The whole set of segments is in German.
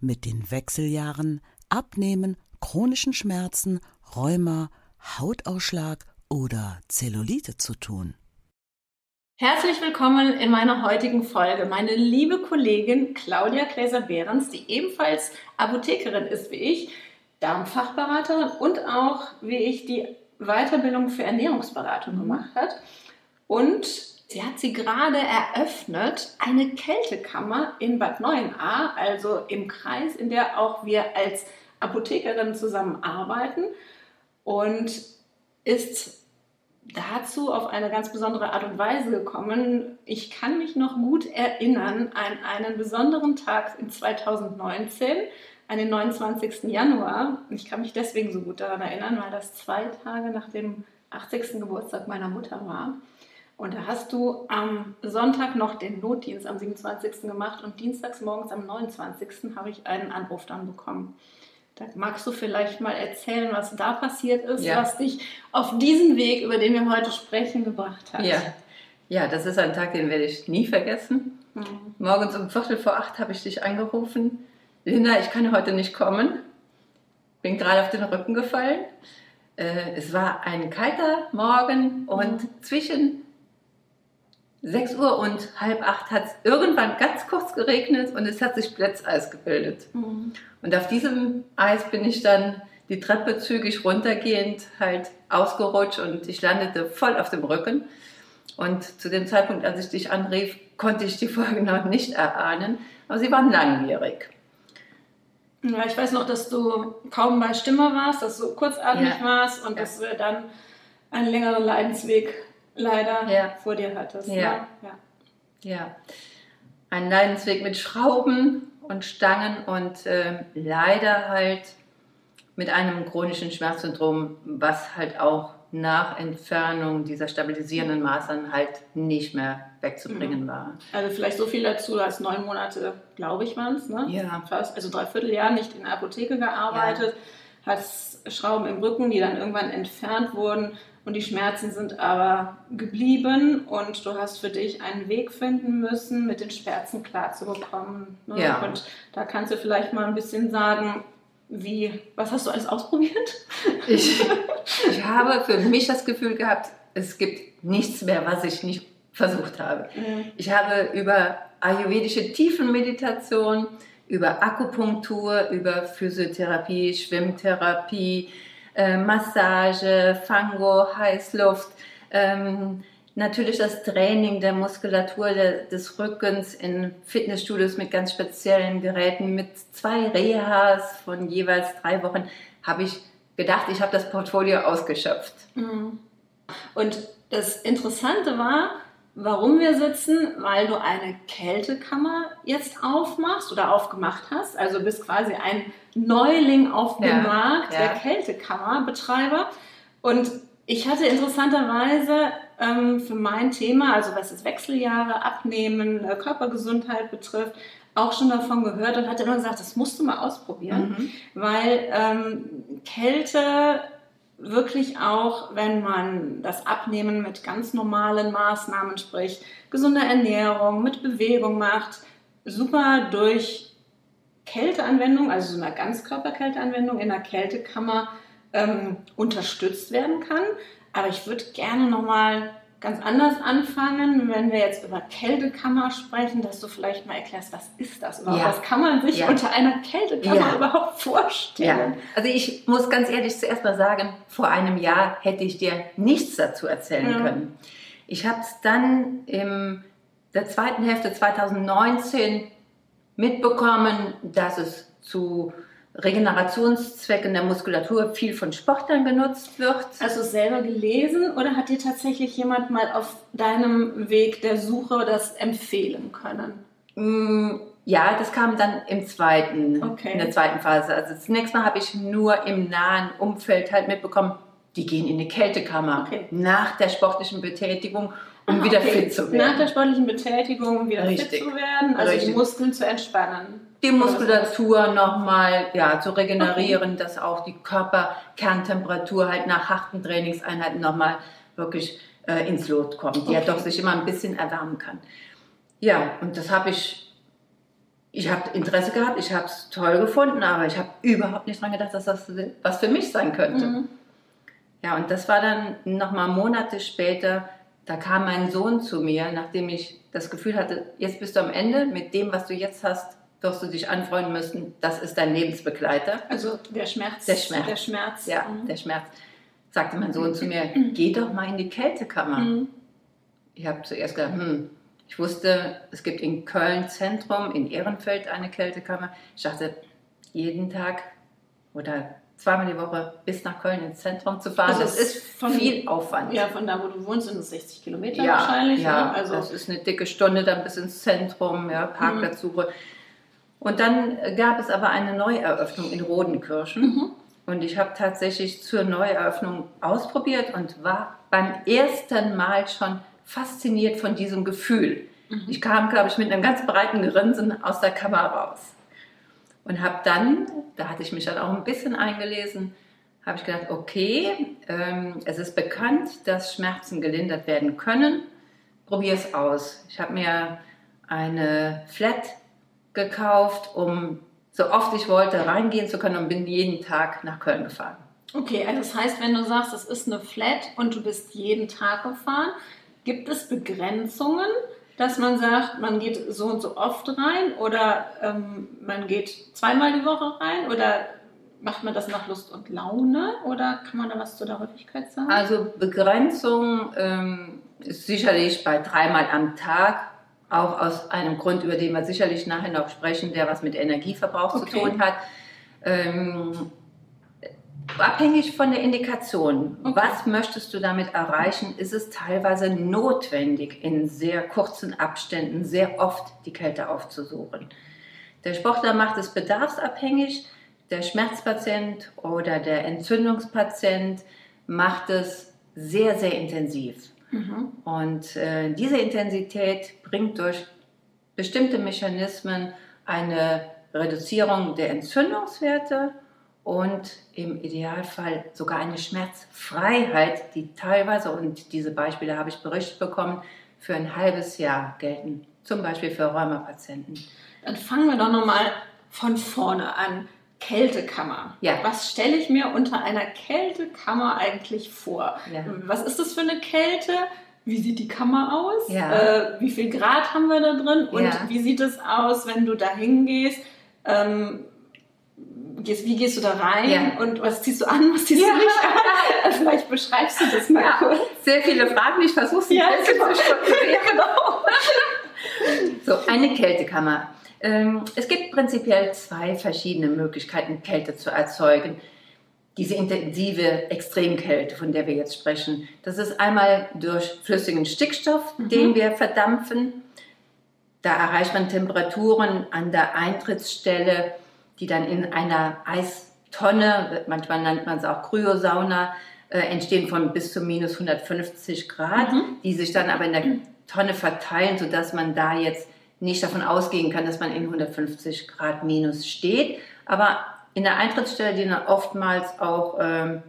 mit den Wechseljahren, Abnehmen, chronischen Schmerzen, Rheuma, Hautausschlag oder Zellulite zu tun? Herzlich willkommen in meiner heutigen Folge. Meine liebe Kollegin Claudia Gläser-Behrens, die ebenfalls Apothekerin ist wie ich, Darmfachberaterin und auch wie ich die Weiterbildung für Ernährungsberatung gemacht hat. Und Sie hat sie gerade eröffnet, eine Kältekammer in Bad Neuenahr, also im Kreis, in der auch wir als Apothekerin zusammenarbeiten und ist dazu auf eine ganz besondere Art und Weise gekommen. Ich kann mich noch gut erinnern an einen besonderen Tag in 2019, an den 29. Januar. Ich kann mich deswegen so gut daran erinnern, weil das zwei Tage nach dem 80. Geburtstag meiner Mutter war. Und da hast du am Sonntag noch den Notdienst am 27. gemacht und dienstags morgens am 29. habe ich einen Anruf dann bekommen. Da magst du vielleicht mal erzählen, was da passiert ist, ja. was dich auf diesen Weg, über den wir heute sprechen, gebracht hat. Ja, ja das ist ein Tag, den werde ich nie vergessen. Mhm. Morgens um Viertel vor acht habe ich dich angerufen. Linda, ich kann heute nicht kommen. Bin gerade auf den Rücken gefallen. Äh, es war ein kalter Morgen und mhm. zwischen 6 Uhr und halb acht hat es irgendwann ganz kurz geregnet und es hat sich Plätzeis gebildet. Mhm. Und auf diesem Eis bin ich dann die Treppe zügig runtergehend halt ausgerutscht und ich landete voll auf dem Rücken. Und zu dem Zeitpunkt, als ich dich anrief, konnte ich die Folge noch nicht erahnen, aber sie waren langwierig. Ja, ich weiß noch, dass du kaum bei Stimme warst, dass du kurzatmig ja. warst und ja. dass wir dann einen längeren Leidensweg leider ja. vor dir hattest. Ja. Ne? ja. ja. Ein Leidensweg mit Schrauben und Stangen und äh, leider halt mit einem chronischen Schmerzsyndrom, was halt auch nach Entfernung dieser stabilisierenden Maßnahmen halt nicht mehr wegzubringen mhm. war. Also vielleicht so viel dazu, du hast neun Monate, glaube ich, waren es, ne? Ja. Fast, also dreiviertel Jahr nicht in der Apotheke gearbeitet, ja. hast Schrauben im Rücken, die dann irgendwann entfernt wurden und die Schmerzen sind aber geblieben und du hast für dich einen Weg finden müssen, mit den Schmerzen klarzubekommen. Ne? Ja. Und da kannst du vielleicht mal ein bisschen sagen, wie, was hast du alles ausprobiert? Ich, ich habe für mich das Gefühl gehabt, es gibt nichts mehr, was ich nicht versucht habe. Mhm. Ich habe über ayurvedische Tiefenmeditation, über Akupunktur, über Physiotherapie, Schwimmtherapie, äh, Massage, Fango, Heißluft, ähm, natürlich das Training der Muskulatur der, des Rückens in Fitnessstudios mit ganz speziellen Geräten, mit zwei Rehas von jeweils drei Wochen, habe ich gedacht, ich habe das Portfolio ausgeschöpft. Mhm. Und das Interessante war, warum wir sitzen, weil du eine Kältekammer jetzt aufmachst oder aufgemacht hast. Also bist quasi ein Neuling auf dem ja, Markt, ja. der Kältekammerbetreiber. Und ich hatte interessanterweise ähm, für mein Thema, also was das Wechseljahre, Abnehmen, äh, Körpergesundheit betrifft, auch schon davon gehört und hatte immer gesagt, das musst du mal ausprobieren, mhm. weil ähm, Kälte wirklich auch, wenn man das Abnehmen mit ganz normalen Maßnahmen, sprich gesunder Ernährung, mit Bewegung macht, super durch Kälteanwendung, also so eine Ganzkörperkälteanwendung in der Kältekammer ähm, unterstützt werden kann. Aber ich würde gerne nochmal ganz anders anfangen, wenn wir jetzt über Kältekammer sprechen, dass du vielleicht mal erklärst, was ist das überhaupt? Ja. Was kann man sich ja. unter einer Kältekammer ja. überhaupt vorstellen? Also ich muss ganz ehrlich zuerst mal sagen, vor einem Jahr hätte ich dir nichts dazu erzählen können. Ich habe es dann in der zweiten Hälfte 2019 mitbekommen, dass es zu Regenerationszwecken der Muskulatur viel von Sportlern genutzt wird. Hast du es selber gelesen oder hat dir tatsächlich jemand mal auf deinem Weg der Suche das empfehlen können? Mm, Ja, das kam dann im zweiten, Okay. in der zweiten Phase. Also zunächst mal habe ich nur im nahen Umfeld halt mitbekommen, die gehen in die Kältekammer Okay. nach der sportlichen Betätigung, um Ah, wieder okay. fit zu werden. Nach der sportlichen Betätigung um wieder Richtig. fit zu werden, also Richtig. die Muskeln zu entspannen. Die Muskulatur nochmal ja, zu regenerieren, dass auch die Körperkerntemperatur halt nach harten Trainingseinheiten nochmal wirklich äh, ins Lot kommt, die ja Okay. doch sich immer ein bisschen erwärmen kann. Ja, und das habe ich, ich habe Interesse gehabt, ich habe es toll gefunden, aber ich habe überhaupt nicht dran gedacht, dass das was für mich sein könnte. Mhm. Ja, und das war dann nochmal Monate später, da kam mein Sohn zu mir, nachdem ich das Gefühl hatte, jetzt bist du am Ende, mit dem, was du jetzt hast, wirst du dich anfreunden müssen, das ist dein Lebensbegleiter. Also der Schmerz. Der Schmerz. Der Schmerz. Ja, Mhm. der Schmerz. Sagte mein Sohn zu mir, geh doch mal in die Kältekammer. Mhm. Ich habe zuerst gedacht, hm, ich wusste, es gibt in Köln Zentrum, in Ehrenfeld eine Kältekammer. Ich dachte, jeden Tag oder zweimal die Woche bis nach Köln ins Zentrum zu fahren, Also das ist von- viel Aufwand. Ja, von da, wo du wohnst, sind es 60 Kilometer ja, wahrscheinlich. Ja, ne? also das ist eine dicke Stunde dann bis ins Zentrum, ja, Parkplatzsuche. Und dann gab es aber eine Neueröffnung in Rodenkirchen. Mhm. Und ich habe tatsächlich zur Neueröffnung ausprobiert und war beim ersten Mal schon fasziniert von diesem Gefühl. Mhm. Ich kam, glaube ich, mit einem ganz breiten Grinsen aus der Kammer raus. Und habe dann, da hatte ich mich dann auch ein bisschen eingelesen, habe ich gedacht, okay, ähm, es ist bekannt, dass Schmerzen gelindert werden können. Probier es aus. Ich habe mir eine Flat gekauft, um so oft ich wollte reingehen zu können und bin jeden Tag nach Köln gefahren. Okay, also das heißt, wenn du sagst, es ist eine Flat und du bist jeden Tag gefahren, gibt es Begrenzungen, dass man sagt, man geht so und so oft rein oder ähm, man geht zweimal die Woche rein oder macht man das nach Lust und Laune oder kann man da was zu der Häufigkeit sagen? Also Begrenzung ähm, ist sicherlich bei dreimal am Tag, auch aus einem Grund, über den wir sicherlich nachher noch sprechen, der was mit Energieverbrauch Okay. zu tun hat. Ähm, abhängig von der Indikation, Okay. was möchtest du damit erreichen, ist es teilweise notwendig, in sehr kurzen Abständen sehr oft die Kälte aufzusuchen. Der Sportler macht es bedarfsabhängig, der Schmerzpatient oder der Entzündungspatient macht es sehr, sehr intensiv. Mhm. Und äh, diese Intensität bringt durch bestimmte Mechanismen eine Reduzierung der Entzündungswerte und im Idealfall sogar eine Schmerzfreiheit, die teilweise, und diese Beispiele habe ich berichtet bekommen, für ein halbes Jahr gelten. Zum Beispiel für Rheumapatienten. Dann fangen wir doch nochmal von vorne an. Kältekammer. Ja. Was stelle ich mir unter einer Kältekammer eigentlich vor? Ja. Was ist das für eine Kälte? Wie sieht die Kammer aus? Ja. Äh, wie viel Grad haben wir da drin? Und wie sieht es aus, wenn du da hingehst? Ähm, gehst, wie gehst du da rein? Ja. Und was ziehst du an? Was ziehst Ja. du nicht an? Vielleicht beschreibst du das mal Ja. kurz. Sehr viele Fragen, ich versuche sie Ja, genau. zu strukturieren. genau. So, eine Kältekammer. Ähm, es gibt prinzipiell zwei verschiedene Möglichkeiten, Kälte zu erzeugen. Diese intensive Extremkälte, von der wir jetzt sprechen, das ist einmal durch flüssigen Stickstoff, den wir verdampfen. Da erreicht man Temperaturen an der Eintrittsstelle, die dann in einer Eistonne, manchmal nennt man es auch Kryosauna, äh, entstehen von bis zu minus 150 Grad, die sich dann aber in der Tonne verteilen, sodass man da jetzt nicht davon ausgehen kann, dass man in 150 Grad minus steht. Aber in der Eintrittsstelle, die dann oftmals auch ähm,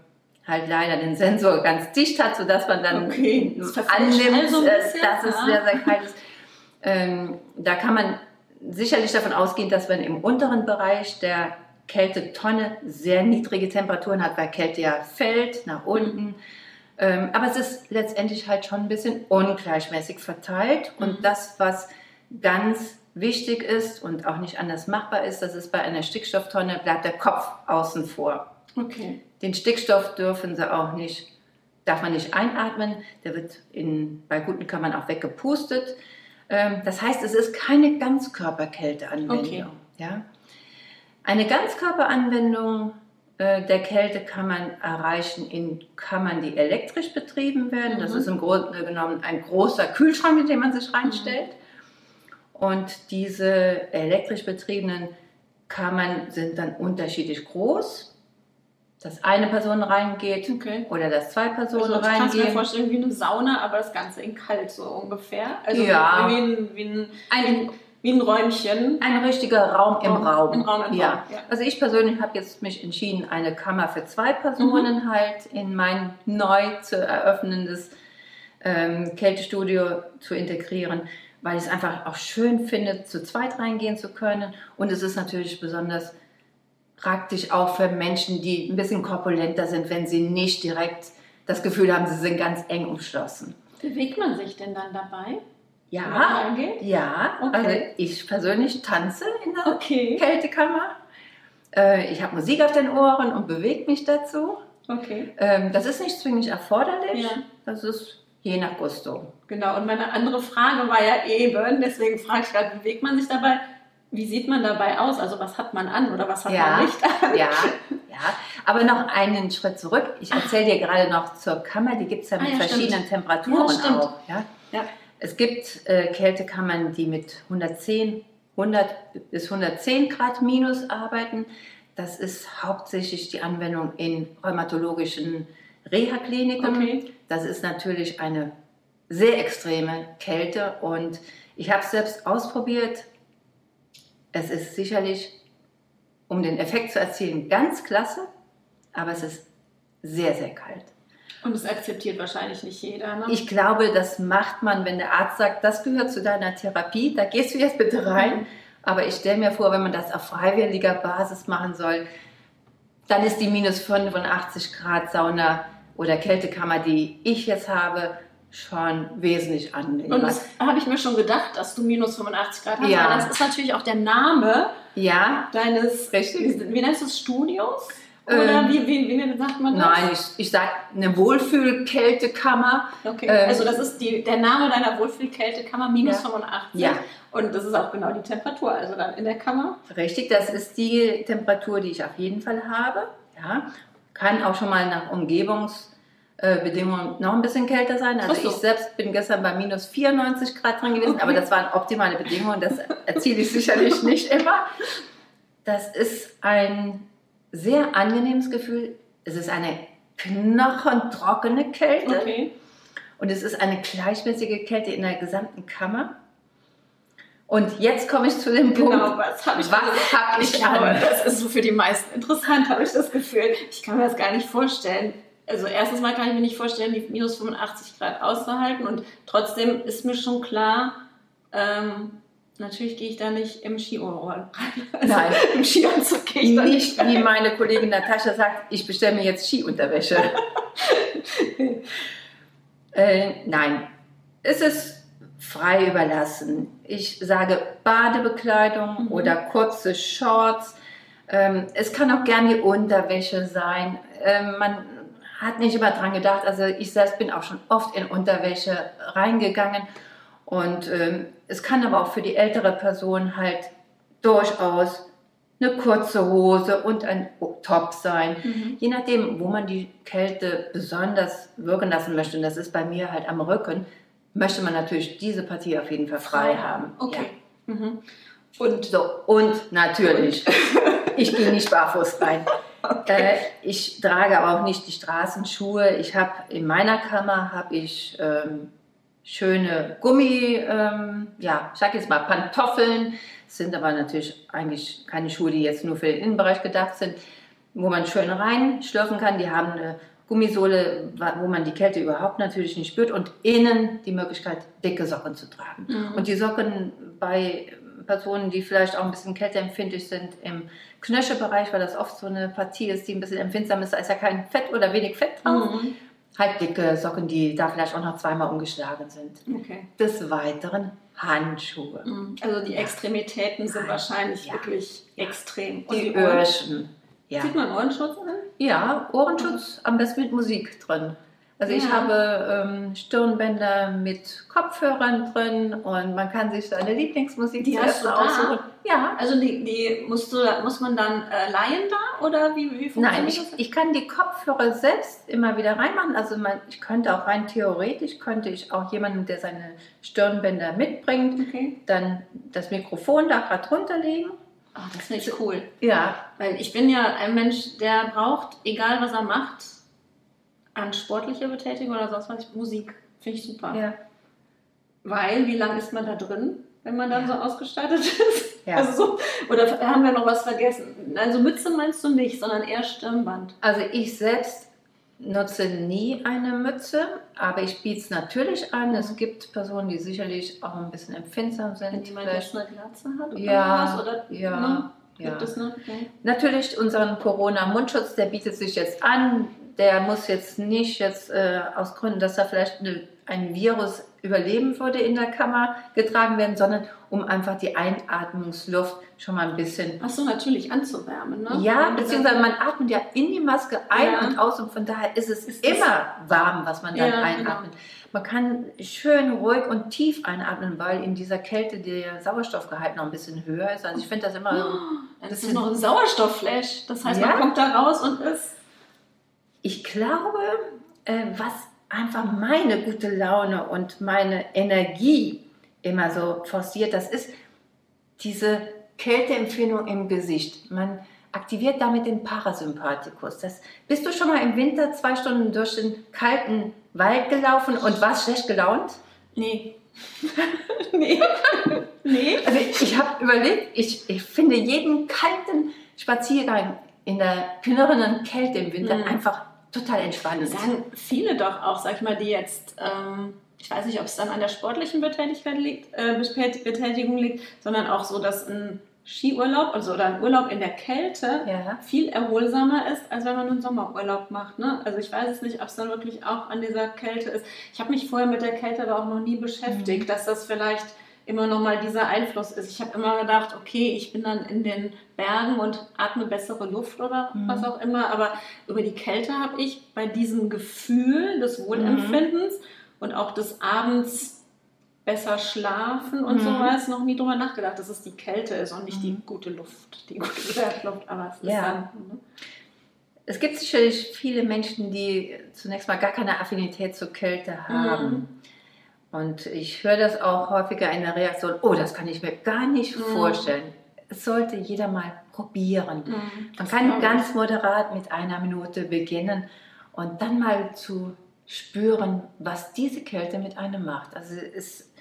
halt leider den Sensor ganz dicht hat, sodass man dann Okay, das annimmt, ein äh, bisschen, dass es sehr, sehr kalt ist. Ähm, da kann man sicherlich davon ausgehen, dass man im unteren Bereich der Kältetonne sehr niedrige Temperaturen hat, weil Kälte ja fällt nach unten. Ähm, aber es ist letztendlich halt schon ein bisschen ungleichmäßig verteilt. Und das, was ganz wichtig ist und auch nicht anders machbar ist, das ist bei einer Stickstofftonne, bleibt der Kopf außen vor. Okay. Den Stickstoff dürfen sie auch nicht, darf man nicht einatmen. Der wird in, bei guten Kammern auch weggepustet. Ähm, das heißt, es ist keine Ganzkörperkälteanwendung. Okay. Ja? Eine Ganzkörperanwendung äh, der Kälte kann man erreichen in Kammern, die elektrisch betrieben werden. Das Mhm. ist im Grunde genommen ein großer Kühlschrank, in den man sich reinstellt. Und diese elektrisch betriebenen Kammern sind dann unterschiedlich groß. Dass eine Person reingeht Okay. oder dass zwei Personen Also, ich kann mir reingehen. vorstellen wie eine Sauna, aber das Ganze in kalt so ungefähr. Also Ja. wie ein, wie ein, Ein, wie ein Räumchen. ein richtiger Raum im Raum- ein Raum im ja. Raum, ja. Also ich persönlich habe jetzt mich entschieden, eine Kammer für zwei Personen Mhm. halt in mein neu zu eröffnendes ähm, Kältestudio zu integrieren, weil ich es einfach auch schön finde, zu zweit reingehen zu können. Und es ist natürlich besonders praktisch auch für Menschen, die ein bisschen korpulenter sind, wenn sie nicht direkt das Gefühl haben, sie sind ganz eng umschlossen. Bewegt man sich denn dann dabei? Ja, ja. Okay. Also ich persönlich tanze in der Okay. Kältekammer. Äh, ich habe Musik auf den Ohren und bewege mich dazu. Okay. Ähm, das ist nicht zwingend erforderlich. Ja. Das ist je nach Gusto. Genau, und meine andere Frage war ja eben, deswegen frage ich gerade, bewegt man sich dabei? Wie sieht man dabei aus? Also was hat man an oder was hat Ja. man nicht an? Ja, ja. Aber noch einen Schritt zurück. Ich erzähle dir gerade noch zur Kammer. Die gibt es ja Ah, mit ja, verschiedenen stimmt. Temperaturen Ja, auch. Ja? Es gibt äh, Kältekammern, die mit 110, 100 bis 110 Grad minus arbeiten. Das ist hauptsächlich die Anwendung in rheumatologischen Reha-Kliniken. Okay. Das ist natürlich eine sehr extreme Kälte und ich habe es selbst ausprobiert. Es ist sicherlich, um den Effekt zu erzielen, ganz klasse, aber es ist sehr, sehr kalt. Und das akzeptiert wahrscheinlich nicht jeder. Ne? Ich glaube, das macht man, wenn der Arzt sagt, das gehört zu deiner Therapie, da gehst du jetzt bitte rein. Aber ich stelle mir vor, wenn man das auf freiwilliger Basis machen soll, dann ist die minus 85 Grad Sauna oder Kältekammer, die ich jetzt habe, schon wesentlich Und angenehmer. das habe ich mir schon gedacht, dass du minus 85 Grad hast. Ja. weil Das ist natürlich auch der Name Ja, deines, Richtig. wie, wie nennst du es, Studios? Oder Ähm, wie, wie, wie sagt man das? nein, ich, ich sage eine Wohlfühlkältekammer. Okay, Ähm, also das ist die, der Name deiner Wohlfühlkältekammer, minus Ja. 85. Ja. Und das ist auch genau die Temperatur, also dann in der Kammer. Richtig, das ist die Temperatur, die ich auf jeden Fall habe. Ja, kann auch schon mal nach Umgebungsbedingungen noch ein bisschen kälter sein. Also so. ich selbst bin gestern bei minus 94 Grad drin gewesen, Okay. aber das waren optimale Bedingungen. Das erziele ich sicherlich nicht immer. Das ist ein sehr angenehmes Gefühl. Es ist eine knochentrockene Kälte Okay. und es ist eine gleichmäßige Kälte in der gesamten Kammer. Und jetzt komme ich zu dem Punkt, Genau, was habe ich was habe Ich ich glaube, an? das ist so für die meisten interessant, habe ich das Gefühl. Ich kann mir das gar nicht vorstellen. Also erstens mal kann ich mir nicht vorstellen, die minus 85 Grad auszuhalten und trotzdem ist mir schon klar, ähm, natürlich gehe ich da nicht im Ski-Overall rein. Also Nein. Im Skianzug gehe ich da nicht Nicht wie meine Kollegin Natascha sagt, ich bestelle mir jetzt Skiunterwäsche. äh, nein, es ist frei überlassen. Ich sage Badebekleidung Mhm. oder kurze Shorts. Ähm, es kann auch gern die Unterwäsche sein. Ähm, man hat nicht immer dran gedacht. Also ich selbst bin auch schon oft in Unterwäsche reingegangen. Und ähm, es kann aber auch für die ältere Person halt durchaus eine kurze Hose und ein Top sein. Mhm. Je nachdem, wo man die Kälte besonders wirken lassen möchte, und das ist bei mir halt am Rücken, möchte man natürlich diese Partie auf jeden Fall frei, haben. Okay. Mhm. Ja. Und so, und natürlich, ich gehe nicht barfuß rein. Äh, ich trage aber auch nicht die Straßenschuhe. Ich habe in meiner Kammer habe ich ähm, schöne Gummi, ähm, ja, ich sag jetzt mal Pantoffeln. Das sind aber natürlich eigentlich keine Schuhe, die jetzt nur für den Innenbereich gedacht sind, wo man schön reinschlürfen kann. Die haben eine Gummisohle, wo man die Kälte überhaupt natürlich nicht spürt und innen die Möglichkeit, dicke Socken zu tragen. Mhm. Und die Socken bei Personen, die vielleicht auch ein bisschen kälteempfindlich sind im Knöchelbereich, weil das oft so eine Partie ist, die ein bisschen empfindsam ist, da ist ja kein Fett oder wenig Fett drauf. Mhm. Halt dicke Socken, die da vielleicht auch noch zweimal umgeschlagen sind. Okay. Des Weiteren Handschuhe. Mhm. Also die Extremitäten sind wahrscheinlich Ja. wirklich extrem. Und Die Ohren- Öhrchen. Ja. Zieht man Ohrenschutz an? ja, Ohrenschutz am besten mit Musik drin. Also ich Ja. habe ähm, Stirnbänder mit Kopfhörern drin und man kann sich seine Lieblingsmusik Die hast zuerst aussuchen. Ja. Also die, die musst du, muss man dann äh, leihen da oder wie, wie funktioniert Nein, ich, das? ich kann die Kopfhörer selbst immer wieder reinmachen. Also man, ich könnte auch rein theoretisch, könnte ich auch jemanden, der seine Stirnbänder mitbringt, Okay. dann das Mikrofon da gerade runterlegen. Oh, das finde ich cool. Ja, Weil ich bin ja ein Mensch, der braucht, egal was er macht, an sportlicher Betätigung oder sonst was, Musik. Finde ich super. ja. Weil, wie lange ist man da drin, wenn man dann Ja. so ausgestattet ist? Ja. Also so, oder haben wir noch was vergessen? Also Mütze meinst du nicht, sondern eher Stirnband. Also ich selbst nutze nie eine Mütze, aber ich biete es natürlich an. Es gibt Personen, die sicherlich auch ein bisschen empfindsam Wenn sind. jemand Vielleicht- jetzt eine Glatze hat oder Ja, was? Oder, ja, ne? ja. Gibt es ne? Okay. Natürlich unseren Corona-Mundschutz, der bietet sich jetzt an. Der muss jetzt nicht jetzt äh, aus Gründen, dass da vielleicht eine, ein Virus überleben würde in der Kammer getragen werden, sondern um einfach die Einatmungsluft schon mal ein bisschen Ach so, natürlich anzuwärmen, ne? Ja, beziehungsweise man atmet ja in die Maske ein Ja. und aus und von daher ist es Ist immer warm, was man dann Ja, einatmet. Man kann schön ruhig und tief einatmen, weil in dieser Kälte der Sauerstoffgehalt noch ein bisschen höher ist. Also ich finde das immer. Ja, das ist noch ein Sauerstoffflash. Das heißt, Ja. man kommt da raus und ist. Ich glaube, äh, was einfach meine gute Laune und meine Energie immer so forciert, das ist diese Kälteempfindung im Gesicht. Man aktiviert damit den Parasympathikus. Das, bist du schon mal im Winter zwei Stunden durch den kalten Wald gelaufen und warst schlecht gelaunt? Nee. nee. nee. Also ich habe überlegt, ich, ich finde jeden kalten Spaziergang in der kühnerenden Kälte im Winter Mhm. einfach total entspannend. Sagen viele doch auch, sag ich mal, die jetzt, ähm, ich weiß nicht, ob es dann an der sportlichen Betätigkeit liegt, äh, Betät- Betätigung liegt, sondern auch so, dass ein Skiurlaub also, oder ein Urlaub in der Kälte Ja. viel erholsamer ist, als wenn man einen Sommerurlaub macht. Ne? Also ich weiß es nicht, ob es dann wirklich auch an dieser Kälte ist. Ich habe mich vorher mit der Kälte aber auch noch nie beschäftigt, Mhm. dass das vielleicht immer noch mal dieser Einfluss ist. Ich habe immer gedacht, okay, ich bin dann in den Bergen und atme bessere Luft oder Mhm. was auch immer, aber über die Kälte habe ich bei diesem Gefühl des Wohlempfindens und auch des Abends besser schlafen und Mhm. sowas noch nie drüber nachgedacht, dass es die Kälte ist und nicht die Mhm. gute Luft, die gute Wertluft, aber es ist Ja. dann. Ne? Es gibt sicherlich viele Menschen, die zunächst mal gar keine Affinität zur Kälte haben. Und ich höre das auch häufiger in der Reaktion, oh, das kann ich mir gar nicht Mhm. vorstellen. Es sollte jeder mal probieren. Mhm. Man kann ganz moderat mit einer Minute beginnen und dann mal zu spüren, was diese Kälte mit einem macht. Also es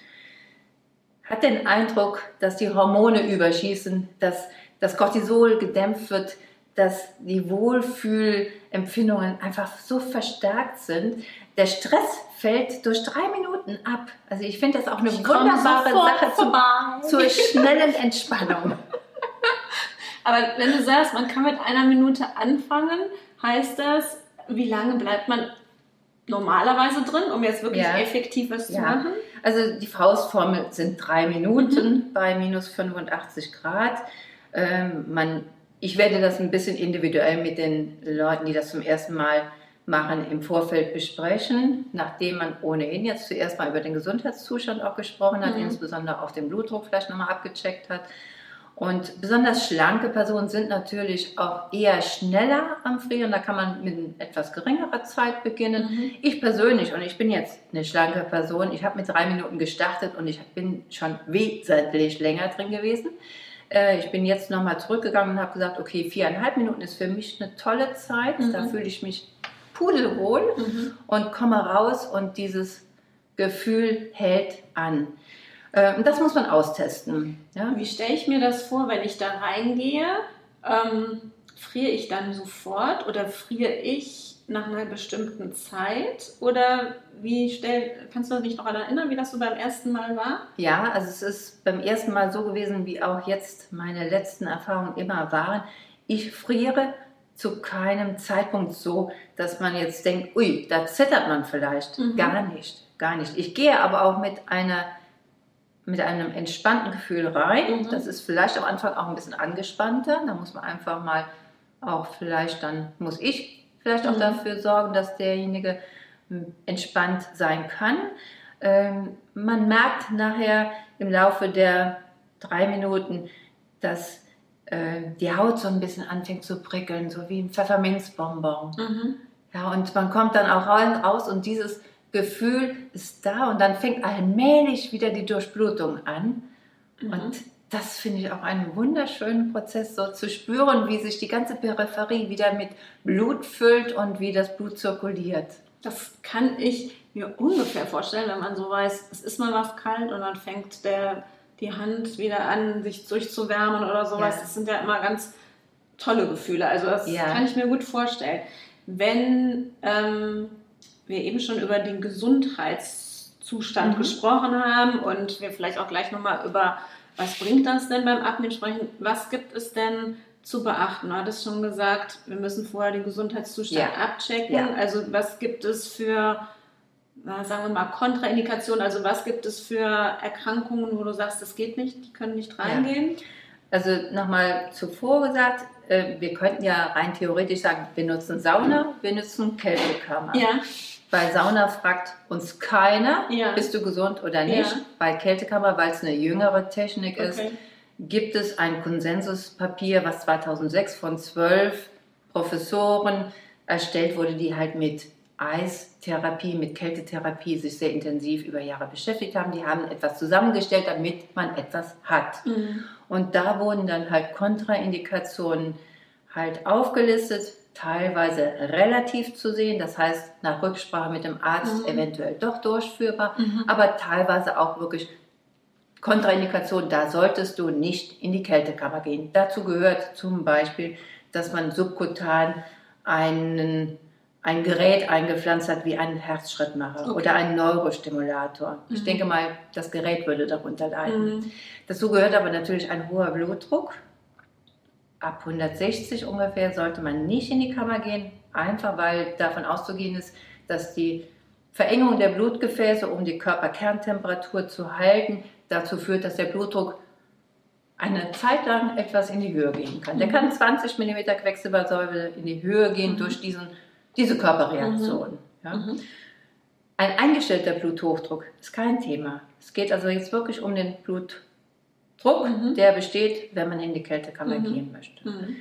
hat den Eindruck, dass die Hormone überschießen, dass das Cortisol gedämpft wird, dass die Wohlfühlempfindungen einfach so verstärkt sind. Der Stress fällt durch drei Minuten ab. Also ich finde das auch eine Ich wunderbare Sache vorbei. zur schnellen Entspannung. Aber wenn du sagst, man kann mit einer Minute anfangen, heißt das, wie lange bleibt man normalerweise drin, um jetzt wirklich Ja. effektiv was zu Ja. machen? Also die Faustformel sind drei Minuten bei minus 85 Grad. Ähm, man, ich werde das ein bisschen individuell mit den Leuten, die das zum ersten Mal machen, im Vorfeld besprechen, nachdem man ohnehin jetzt zuerst mal über den Gesundheitszustand auch gesprochen hat, Mhm. insbesondere auch den Blutdruck vielleicht nochmal abgecheckt hat. Und besonders schlanke Personen sind natürlich auch eher schneller am Frieren. Da kann man mit etwas geringerer Zeit beginnen. Mhm. Ich persönlich, und ich bin jetzt eine schlanke Person, ich habe mit drei Minuten gestartet und ich bin schon wesentlich länger drin gewesen. Äh, Ich bin jetzt nochmal zurückgegangen und habe gesagt, okay, viereinhalb Minuten ist für mich eine tolle Zeit. Mhm. Da fühle ich mich pudelwohl Mhm. und komme raus und dieses Gefühl hält an. Äh, das muss man austesten. Ja? Wie stelle ich mir das vor, wenn ich da reingehe? Ähm, friere ich dann sofort oder friere ich nach einer bestimmten Zeit? Oder wie stell, kannst du dich noch daran erinnern, wie das so beim ersten Mal war? Ja, also es ist beim ersten Mal so gewesen, wie auch jetzt meine letzten Erfahrungen immer waren. Ich friere zu keinem Zeitpunkt so, dass man jetzt denkt, ui, da zittert man vielleicht. Mhm. Gar nicht, gar nicht. Ich gehe aber auch mit einer mit einem entspannten Gefühl rein. Mhm. Das ist vielleicht am Anfang auch ein bisschen angespannter. Da muss man einfach mal auch vielleicht dann, muss ich vielleicht auch Mhm. dafür sorgen, dass derjenige entspannt sein kann. Ähm, man merkt nachher im Laufe der drei Minuten, dass äh, die Haut so ein bisschen anfängt zu prickeln, so wie ein Pfefferminzbonbon. Mhm. Ja, und man kommt dann auch raus und dieses Gefühl ist da und dann fängt allmählich wieder die Durchblutung an. Mhm. Und das finde ich auch einen wunderschönen Prozess, so zu spüren, wie sich die ganze Peripherie wieder mit Blut füllt und wie das Blut zirkuliert. Das kann ich mir ungefähr vorstellen, wenn man so weiß, es ist mal was kalt und dann fängt der, die Hand wieder an, sich durchzuwärmen oder sowas. Ja. Das sind ja immer ganz tolle Gefühle. Also das ja. kann ich mir gut vorstellen. Wenn ähm, wir eben schon über den Gesundheitszustand mhm. gesprochen haben und wir vielleicht auch gleich nochmal über was bringt das denn beim Abnehmen sprechen? Was gibt es denn zu beachten? Du hattest schon gesagt, wir müssen vorher den Gesundheitszustand ja. abchecken. Ja. Also was gibt es für, sagen wir mal, Kontraindikationen? Also was gibt es für Erkrankungen, wo du sagst, das geht nicht, die können nicht reingehen? Ja. Also nochmal zuvor gesagt, äh, wir könnten ja rein theoretisch sagen, wir nutzen Sauna, wir nutzen Kältekammer. Ja. Bei Sauna fragt uns keiner, ja. bist du gesund oder nicht. Ja. Bei Kältekammer, weil es eine jüngere Technik okay. ist, gibt es ein Konsensuspapier, was 2006 von zwölf Professoren erstellt wurde, die halt mit Eistherapie, mit Kältetherapie sich sehr intensiv über Jahre beschäftigt haben. Die haben etwas zusammengestellt, damit man etwas hat. Mhm. Und da wurden dann halt Kontraindikationen halt aufgelistet teilweise relativ zu sehen, das heißt nach Rücksprache mit dem Arzt mhm. eventuell doch durchführbar, mhm. aber teilweise auch wirklich Kontraindikation, da solltest du nicht in die Kältekammer gehen. Dazu gehört zum Beispiel, dass man subkutan einen, ein Gerät eingepflanzt hat wie einen Herzschrittmacher okay. oder einen Neurostimulator. Mhm. Ich denke mal, das Gerät würde darunter leiden. Mhm. Dazu gehört aber natürlich ein hoher Blutdruck ab 160 ungefähr sollte man nicht in die Kammer gehen, einfach weil davon auszugehen ist, dass die Verengung der Blutgefäße, um die Körperkerntemperatur zu halten, dazu führt, dass der Blutdruck eine Zeit lang etwas in die Höhe gehen kann. Der kann 20 mm Quecksilbersäure in die Höhe gehen mhm. durch diesen, diese Körperreaktion. Mhm. Ja. Mhm. Ein eingestellter Bluthochdruck ist kein Thema. Es geht also jetzt wirklich um den Blut, Druck, mhm. der besteht, wenn man in die Kältekammer mhm. gehen möchte. Mhm.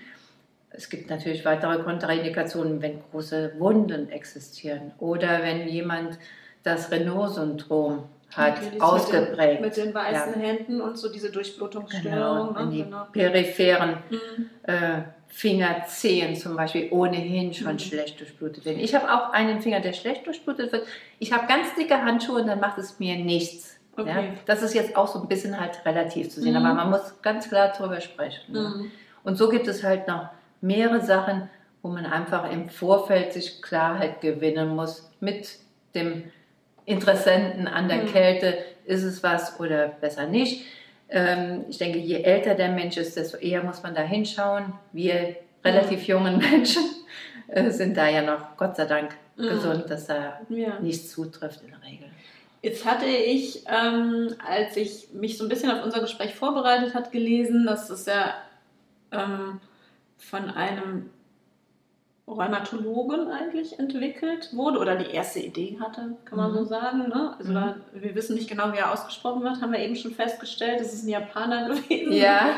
Es gibt natürlich weitere Kontraindikationen, wenn große Wunden existieren oder wenn jemand das Renault-Syndrom hat ausgeprägt. Mit den, mit den weißen ja. Händen und so diese Durchblutungsstörung. Genau, ne? die genau. peripheren mhm. äh, Fingerzehen zum Beispiel ohnehin schon mhm. schlecht durchblutet werden. Ich habe auch einen Finger, der schlecht durchblutet wird. Ich habe ganz dicke Handschuhe und dann macht es mir nichts. Okay. Ja, das ist jetzt auch so ein bisschen halt relativ zu sehen, mhm. aber man muss ganz klar darüber sprechen. Ne? Mhm. Und so gibt es halt noch mehrere Sachen, wo man einfach im Vorfeld sich Klarheit gewinnen muss mit dem Interessenten an der mhm. Kälte, ist es was oder besser nicht. Ähm, ich denke, je älter der Mensch ist, desto eher muss man da hinschauen. Wir relativ mhm. jungen Menschen äh, sind da ja noch, Gott sei Dank, mhm. gesund, dass da ja. nichts zutrifft in der Regel. Jetzt hatte ich, ähm, als ich mich so ein bisschen auf unser Gespräch vorbereitet hat, gelesen, dass es ja ähm, von einem Rheumatologen eigentlich entwickelt wurde oder die erste Idee hatte, kann man mhm. so sagen. Ne? Also mhm. da, wir wissen nicht genau, wie er ausgesprochen wird, haben wir eben schon festgestellt. Das ist ein Japaner gewesen. Ja,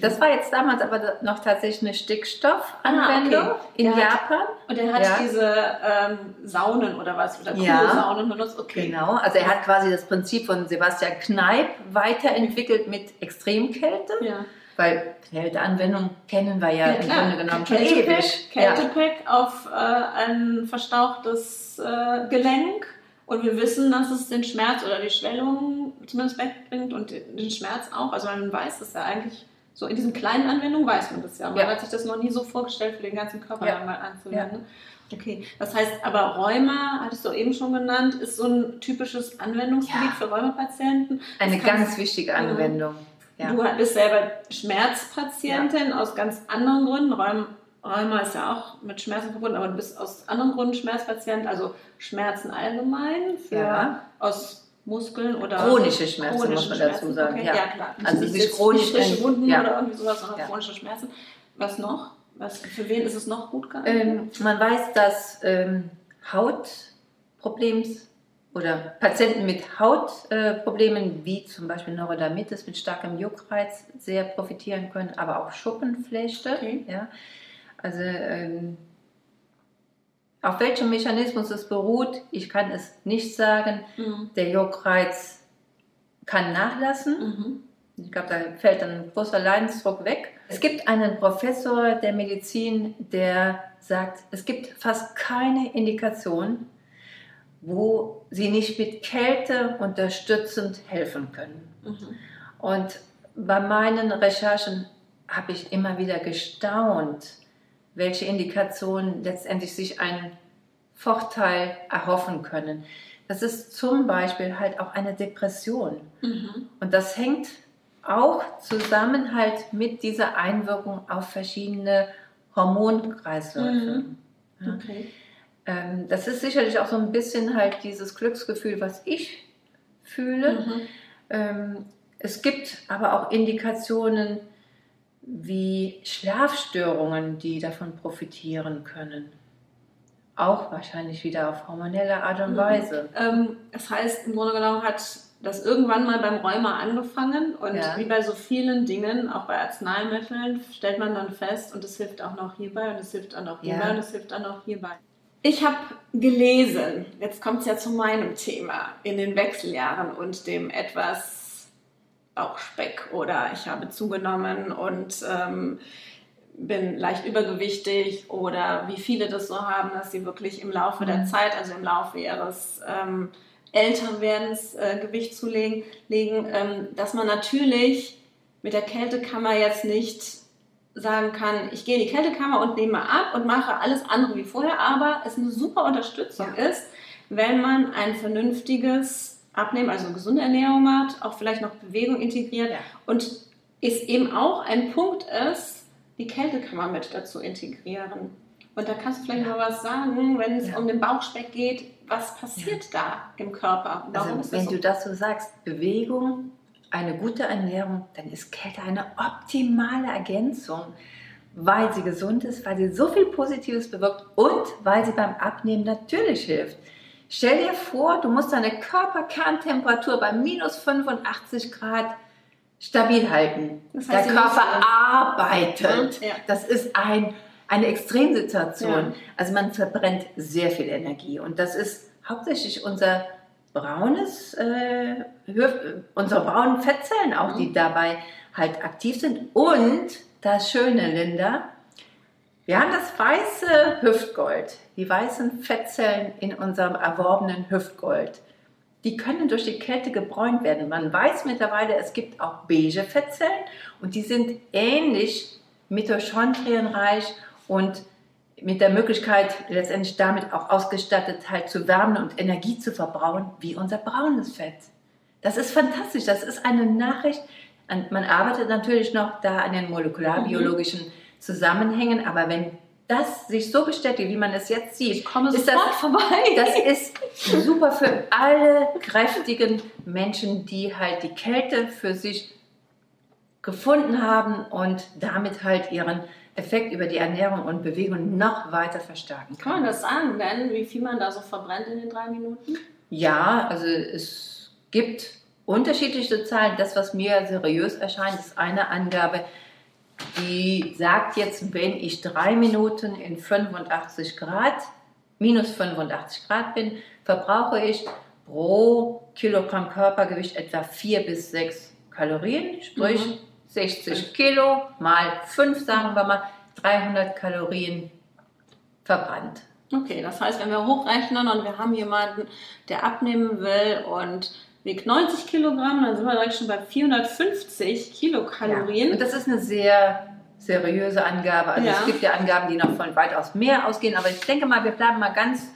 das war jetzt damals aber noch tatsächlich eine Stickstoffanwendung ah, okay. in der Japan. Hat, und er hat ja. diese ähm, Saunen oder was, oder ja, benutzt. Okay. Genau, also er hat quasi das Prinzip von Sebastian Kneip weiterentwickelt mit Extremkälte. Ja weil Kälteanwendung kennen wir ja, ja im Grunde genommen schon ewig. Kältepack ja. auf äh, ein verstauchtes äh, Gelenk und wir wissen, dass es den Schmerz oder die Schwellung zumindest wegbringt und den Schmerz auch. Also man weiß es ja eigentlich, so in diesen kleinen Anwendungen weiß man das ja. Man ja. hat sich das noch nie so vorgestellt, für den ganzen Körper ja. mal anzuwenden. Okay, das heißt aber Rheuma, hattest du eben schon genannt, ist so ein typisches Anwendungsgebiet für Rheumapatienten. Eine ganz wichtige Anwendung. Ja. Du bist selber Schmerzpatientin ja. aus ganz anderen Gründen. Rheuma ist ja auch mit Schmerzen verbunden, aber du bist aus anderen Gründen Schmerzpatient, also Schmerzen allgemein, für, ja. aus Muskeln oder chronische Schmerzen chronische muss man dazu sagen. Okay. Ja. klar. Also nicht sich chronisch frische Wunden oder irgendwie sowas, sondern chronische Schmerzen. Was noch? Was, für wen ist es noch gut geeignet? Ähm, man weiß, dass ähm, Haut Hautproblems oder Patienten mit Hautproblemen wie zum Beispiel Neurodermitis mit starkem Juckreiz sehr profitieren können, aber auch Schuppenflechte. Okay. Ja. Also ähm, auf welchem Mechanismus es beruht, ich kann es nicht sagen. Mhm. Der Juckreiz kann nachlassen. Mhm. Ich glaube, da fällt dann ein großer Leidensdruck weg. Es gibt einen Professor der Medizin, der sagt, es gibt fast keine Indikation, wo sie nicht mit Kälte unterstützend helfen können. Mhm. Und bei meinen Recherchen habe ich immer wieder gestaunt, welche Indikationen letztendlich sich einen Vorteil erhoffen können. Das ist zum Beispiel halt auch eine Depression. Mhm. Und das hängt auch zusammen halt mit dieser Einwirkung auf verschiedene Hormonkreisläufe. Mhm. Ja. Ähm, das ist sicherlich auch so ein bisschen halt dieses Glücksgefühl, was ich fühle. Mhm. Ähm, es gibt aber auch Indikationen wie Schlafstörungen, die davon profitieren können. Auch wahrscheinlich wieder auf hormonelle Art und Mhm. Weise. Ähm, das heißt, im Grunde genommen hat das irgendwann mal beim Rheuma angefangen und Ja. wie bei so vielen Dingen, auch bei Arzneimitteln, stellt man dann fest und es hilft auch noch hierbei und es hilft auch noch hierbei Ja. und es hilft auch noch hierbei. Ich habe gelesen, jetzt kommt es ja zu meinem Thema, in den Wechseljahren und dem etwas auch Speck oder ich habe zugenommen und ähm, bin leicht übergewichtig oder wie viele das so haben, dass sie wirklich im Laufe der Mhm. Zeit, also im Laufe ihres ähm, Älterwerdens äh, Gewicht zulegen, legen, ähm, dass man natürlich mit der Kältekammer jetzt nicht sagen kann, ich gehe in die Kältekammer und nehme ab und mache alles andere wie vorher, aber es eine super Unterstützung Ja. ist, wenn man ein vernünftiges Abnehmen, also gesunde Ernährung hat, auch vielleicht noch Bewegung integriert Ja. und es eben auch ein Punkt ist, die Kältekammer mit dazu integrieren. Und da kannst du vielleicht Ja. mal was sagen, wenn es Ja. um den Bauchspeck geht, was passiert da im Körper? Warum Also, ist das wenn so? du das so sagst, Bewegung, eine gute Ernährung, dann ist Kälte eine optimale Ergänzung, weil sie gesund ist, weil sie so viel Positives bewirkt und weil sie beim Abnehmen natürlich hilft. Stell dir vor, du musst deine Körperkerntemperatur bei minus 85 Grad stabil halten. Das heißt, Der Körper arbeitet. Ja. Das ist ein, eine Extremsituation. Ja. Also man verbrennt sehr viel Energie und das ist hauptsächlich unser braunes, äh, unsere braunen Fettzellen auch, die dabei halt aktiv sind. Und das Schöne, Linda, wir haben das weiße Hüftgold, die weißen Fettzellen in unserem erworbenen Hüftgold. Die können durch die Kälte gebräunt werden. Man weiß mittlerweile, es gibt auch beige Fettzellen und die sind ähnlich mitochondrienreich und mit der Möglichkeit, letztendlich damit auch ausgestattet, halt zu wärmen und Energie zu verbrauchen, wie unser braunes Fett. Das ist fantastisch. Das ist eine Nachricht. An- Man arbeitet natürlich noch da an den molekularbiologischen Zusammenhängen, aber wenn das sich so bestätigt, wie man es jetzt sieht, Ich komme ist das, vorbei. das ist super für alle kräftigen Menschen, die halt die Kälte für sich gefunden haben und damit halt ihren Effekt über die Ernährung und Bewegung noch weiter verstärken Kann man das sagen, denn wie viel man da so verbrennt in den drei Minuten? Ja, also es gibt unterschiedliche Zahlen. Das, was mir seriös erscheint, ist eine Angabe, die sagt jetzt, wenn ich drei Minuten in 85 Grad, minus 85 Grad bin, verbrauche ich pro Kilogramm Körpergewicht etwa 4 bis 6 Kalorien, sprich Mhm. 60 Kilo mal 5, sagen wir mal, 300 Kalorien verbrannt. Okay, das heißt, wenn wir hochrechnen und wir haben jemanden, der abnehmen will und wiegt 90 Kilogramm, dann sind wir direkt schon bei 450 Kilokalorien. Und das ist eine sehr seriöse Angabe. Also Ja. es gibt ja Angaben, die noch von weitaus mehr ausgehen, aber ich denke mal, wir bleiben mal ganz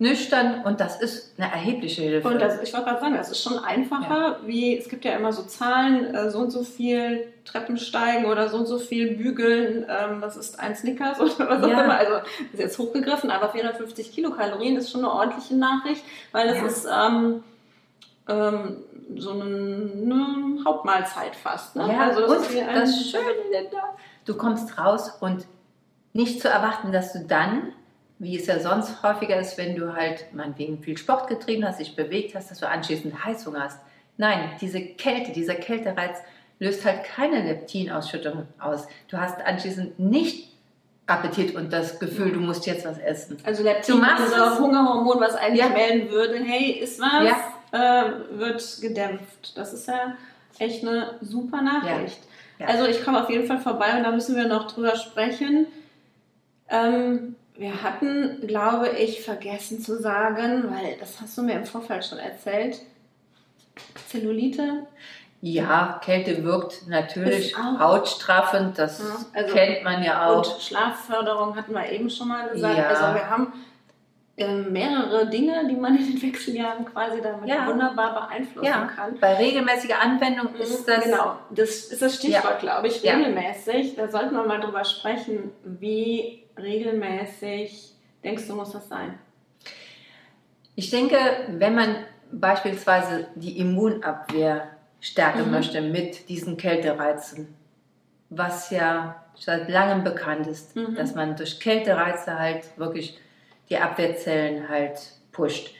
nüchtern und das ist eine erhebliche Hilfe. Und das, ich wollte gerade sagen, das ist schon einfacher, wie es gibt ja immer so Zahlen, äh, so und so viel Treppen steigen oder so und so viel bügeln, ähm, was ist ein Snickers oder was auch Ja. immer. Also das ist jetzt hochgegriffen, aber 450 Kilokalorien ist schon eine ordentliche Nachricht, weil es Ja. ist ähm, ähm, so eine, eine Hauptmahlzeit fast. Ne? ja, also und ist wie ein- das Schöne, du kommst raus und nicht zu erwarten, dass du dann wie es ja sonst häufiger ist, wenn du halt meinetwegen viel Sport getrieben hast, dich bewegt hast, dass du anschließend Heißhunger hast. Nein, diese Kälte, dieser Kältereiz löst halt keine Leptinausschüttung aus. Du hast anschließend nicht Appetit und das Gefühl, du musst jetzt was essen. Also Leptin, Du machst unser. Hungerhormon, was eigentlich Ja. melden würde, hey, ist was, äh, wird gedämpft. Das ist ja echt eine super Nachricht. Ja. Also ich komme auf jeden Fall vorbei und da müssen wir noch drüber sprechen. Ähm, wir hatten, glaube ich, vergessen zu sagen, weil das hast du mir im Vorfeld schon erzählt, Zellulite. Ja, Kälte wirkt natürlich hautstraffend, das Ja, also- kennt man ja auch. Und Schlafförderung hatten wir eben schon mal gesagt. Ja. Also wir haben mehrere Dinge, die man in den Wechseljahren quasi damit Ja. wunderbar beeinflussen ja, kann. bei regelmäßiger Anwendung ist das genau, das ist das Stichwort, glaube ich, Ja. regelmäßig. Da sollten wir mal drüber sprechen, wie regelmäßig denkst du, muss das sein? Ich denke, wenn man beispielsweise die Immunabwehr stärken Mhm. möchte mit diesen Kältereizen, was ja seit langem bekannt ist, Mhm. dass man durch Kältereize halt wirklich die Abwehrzellen halt pusht,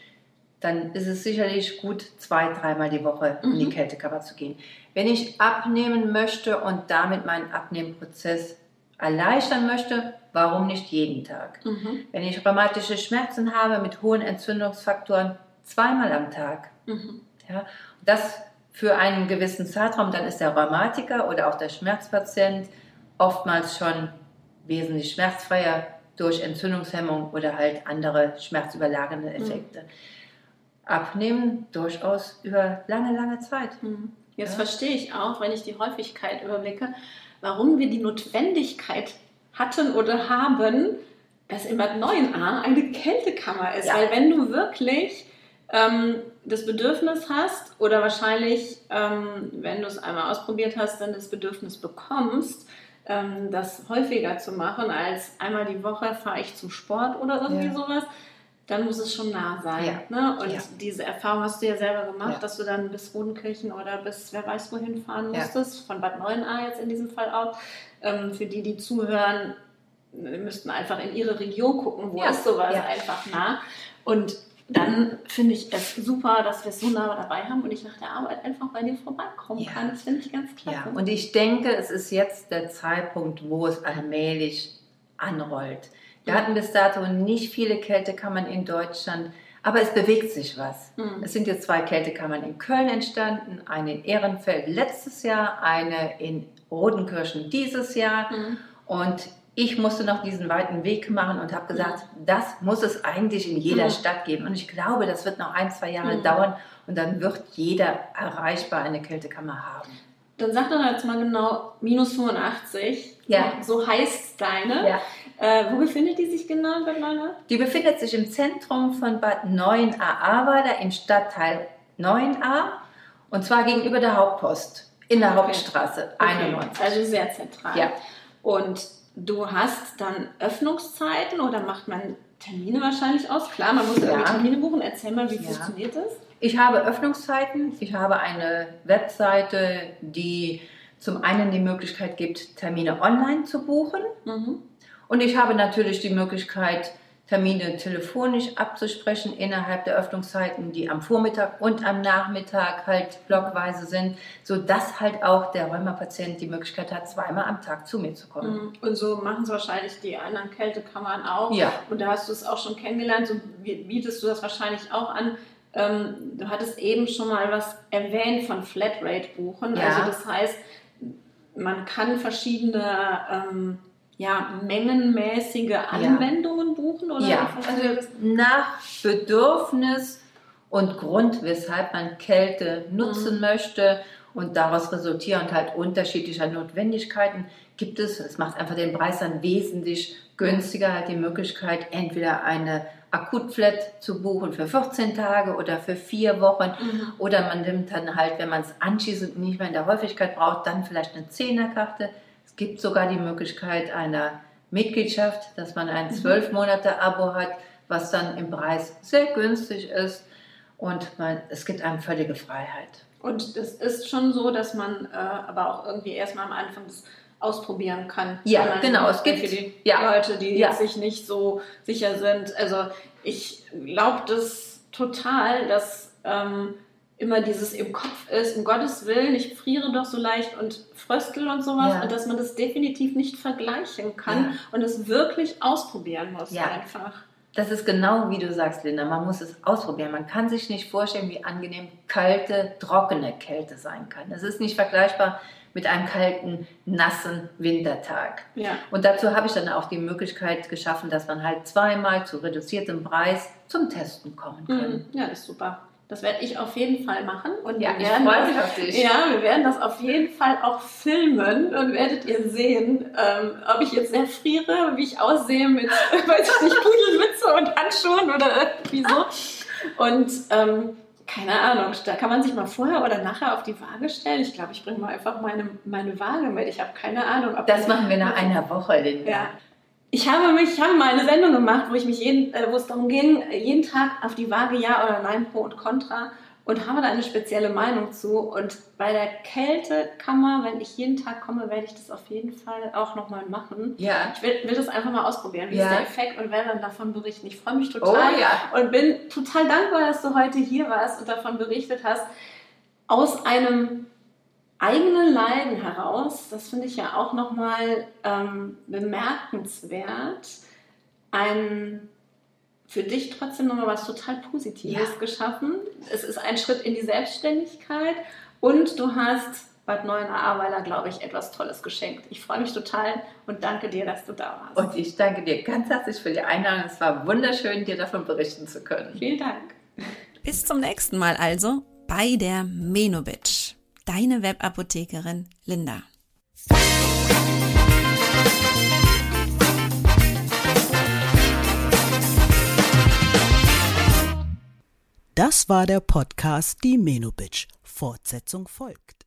dann ist es sicherlich gut, zwei, dreimal die Woche in die Mhm. Kältekammer zu gehen. Wenn ich abnehmen möchte und damit meinen Abnehmprozess erleichtern möchte, warum nicht jeden Tag? Mhm. Wenn ich rheumatische Schmerzen habe mit hohen Entzündungsfaktoren, zweimal am Tag. Mhm. Ja, das für einen gewissen Zeitraum, dann ist der Rheumatiker oder auch der Schmerzpatient oftmals schon wesentlich schmerzfreier durch Entzündungshemmung oder halt andere schmerzüberlagernde Effekte. Abnehmen durchaus über lange, lange Zeit. Mhm. Jetzt Ja. verstehe ich auch, wenn ich die Häufigkeit überblicke, warum wir die Notwendigkeit hatten oder haben, dass in Bad 9a eine Kältekammer ist. Ja. Weil wenn du wirklich ähm, das Bedürfnis hast oder wahrscheinlich, ähm, wenn du es einmal ausprobiert hast, dann das Bedürfnis bekommst, das häufiger zu machen als einmal die Woche fahre ich zum Sport oder irgendwie Ja. sowas, dann muss es schon nah sein. Ja. Ne? Und Ja. diese Erfahrung hast du ja selber gemacht, dass du dann bis Rodenkirchen oder bis wer weiß wohin fahren musstest, von Bad 9a jetzt in diesem Fall auch. Ähm, für die, die zuhören, müssten einfach in ihre Region gucken, wo ist sowas Ja. einfach nah. Und dann finde ich es super, dass wir es so nah dabei haben und ich nach der Arbeit einfach bei dir vorbeikommen Ja. kann. Das finde ich ganz klasse. Ja, und ich denke, es ist jetzt der Zeitpunkt, wo es allmählich anrollt. Wir Ja. hatten bis dato nicht viele Kältekammern in Deutschland, aber es bewegt sich was. Mhm. Es sind jetzt zwei Kältekammern in Köln entstanden, eine in Ehrenfeld letztes Jahr, eine in Rodenkirchen dieses Jahr. Mhm. Und ich musste noch diesen weiten Weg machen und habe gesagt, das muss es eigentlich in jeder Mhm. Stadt geben. Und ich glaube, das wird noch ein, zwei Jahre Mhm. dauern und dann wird jeder erreichbar eine Kältekammer haben. Dann sag doch jetzt mal genau minus 85. Ja. So heißt deine. Ja. Äh, wo befindet die sich genau, Bad 9a? Die befindet sich im Zentrum von Bad 9a Ahrweiler im Stadtteil 9a und zwar gegenüber der Hauptpost in der Okay. Hauptstraße Okay, 91. Also sehr zentral. Ja. Und du hast dann Öffnungszeiten oder macht man Termine wahrscheinlich aus? Klar, man muss Ja. irgendwie Termine buchen. Erzähl mal, wie Ja. funktioniert das? Ich habe Öffnungszeiten, ich habe eine Webseite, die zum einen die Möglichkeit gibt, Termine online zu buchen Mhm. und ich habe natürlich die Möglichkeit, Termine telefonisch abzusprechen innerhalb der Öffnungszeiten, die am Vormittag und am Nachmittag halt blockweise sind, sodass halt auch der Rheumapatient die Möglichkeit hat, zweimal am Tag zu mir zu kommen. Mhm. Und so machen es wahrscheinlich die anderen Kältekammern auch. Ja. Und da hast du es auch schon kennengelernt. So bietest du das wahrscheinlich auch an. Ähm, du hattest eben schon mal was erwähnt von Flatrate buchen. Ja. Also das heißt, man kann verschiedene ähm, ja, mengenmäßige Anwendungen buchen oder Ja, das? nach Bedürfnis und Grund, weshalb man Kälte nutzen Mhm. möchte und daraus resultierend halt unterschiedlicher Notwendigkeiten gibt es, es macht einfach den Preis dann wesentlich günstiger, halt die Möglichkeit, entweder eine Akutflat zu buchen für 14 Tage oder für vier Wochen Mhm. oder man nimmt dann halt, wenn man es anschließend nicht mehr in der Häufigkeit braucht, dann vielleicht eine Zehnerkarte. Gibt sogar die Möglichkeit einer Mitgliedschaft, dass man ein zwölf Monate Abo hat, was dann im Preis sehr günstig ist und man, es gibt einem völlige Freiheit. Und es ist schon so, dass man äh, aber auch irgendwie erstmal am Anfang des ausprobieren kann. Ja, genau. Es gibt für die ja. Leute, die Ja. sich nicht so sicher sind. Also ich glaube das total, dass ähm, immer dieses im Kopf ist, um Gottes Willen, ich friere doch so leicht und fröstel und sowas Ja. und dass man das definitiv nicht vergleichen kann Ja. und es wirklich ausprobieren muss Ja. einfach. Das ist genau wie du sagst, Linda. Man muss es ausprobieren. Man kann sich nicht vorstellen, wie angenehm kalte, trockene Kälte sein kann. Es ist nicht vergleichbar mit einem kalten, nassen Wintertag. Und dazu habe ich dann auch die Möglichkeit geschaffen, dass man halt zweimal zu reduziertem Preis zum Testen kommen kann. Mhm. Ja, das ist super. Das werde ich auf jeden Fall machen. Und Ja, wir ich werden freue das- mich auf dich. Ja, wir werden das auf jeden Fall auch filmen und werdet ihr sehen, ähm, ob ich jetzt sehr friere, wie ich aussehe mit, weiß ich nicht, Pudelmütze und Handschuhen oder irgendwie so. Und ähm, keine Ahnung, da kann man sich mal vorher oder nachher auf die Waage stellen. Ich glaube, ich bringe mal einfach meine, meine Waage mit. Ich habe keine Ahnung. Ob Das machen wir nach einer Woche, Linda. ja. Ich habe mich, ich habe mal eine Sendung gemacht, wo ich mich jeden, äh, wo es darum ging, jeden Tag auf die Waage Ja oder Nein, Pro und Contra und habe da eine spezielle Meinung zu. Und bei der Kältekammer, wenn ich jeden Tag komme, werde ich das auf jeden Fall auch nochmal machen. Ja. Ich will, will das einfach mal ausprobieren. Wie Ja. ist der Effekt und werde dann davon berichten. Ich freue mich total Oh ja. und bin total dankbar, dass du heute hier warst und davon berichtet hast. Aus einem eigenen Leiden heraus, das finde ich ja auch nochmal ähm, bemerkenswert, ein für dich trotzdem nochmal was total Positives Ja. geschaffen. Es ist ein Schritt in die Selbstständigkeit und du hast Bad Neuenahr-Ahrweiler, glaube ich, etwas Tolles geschenkt. Ich freue mich total und danke dir, dass du da warst. Und ich danke dir ganz herzlich für die Einladung. Es war wunderschön, dir davon berichten zu können. Vielen Dank. Bis zum nächsten Mal also bei der Menobitch. Deine Webapothekerin Linda. Das war der Podcast Die Menobitch. Fortsetzung folgt.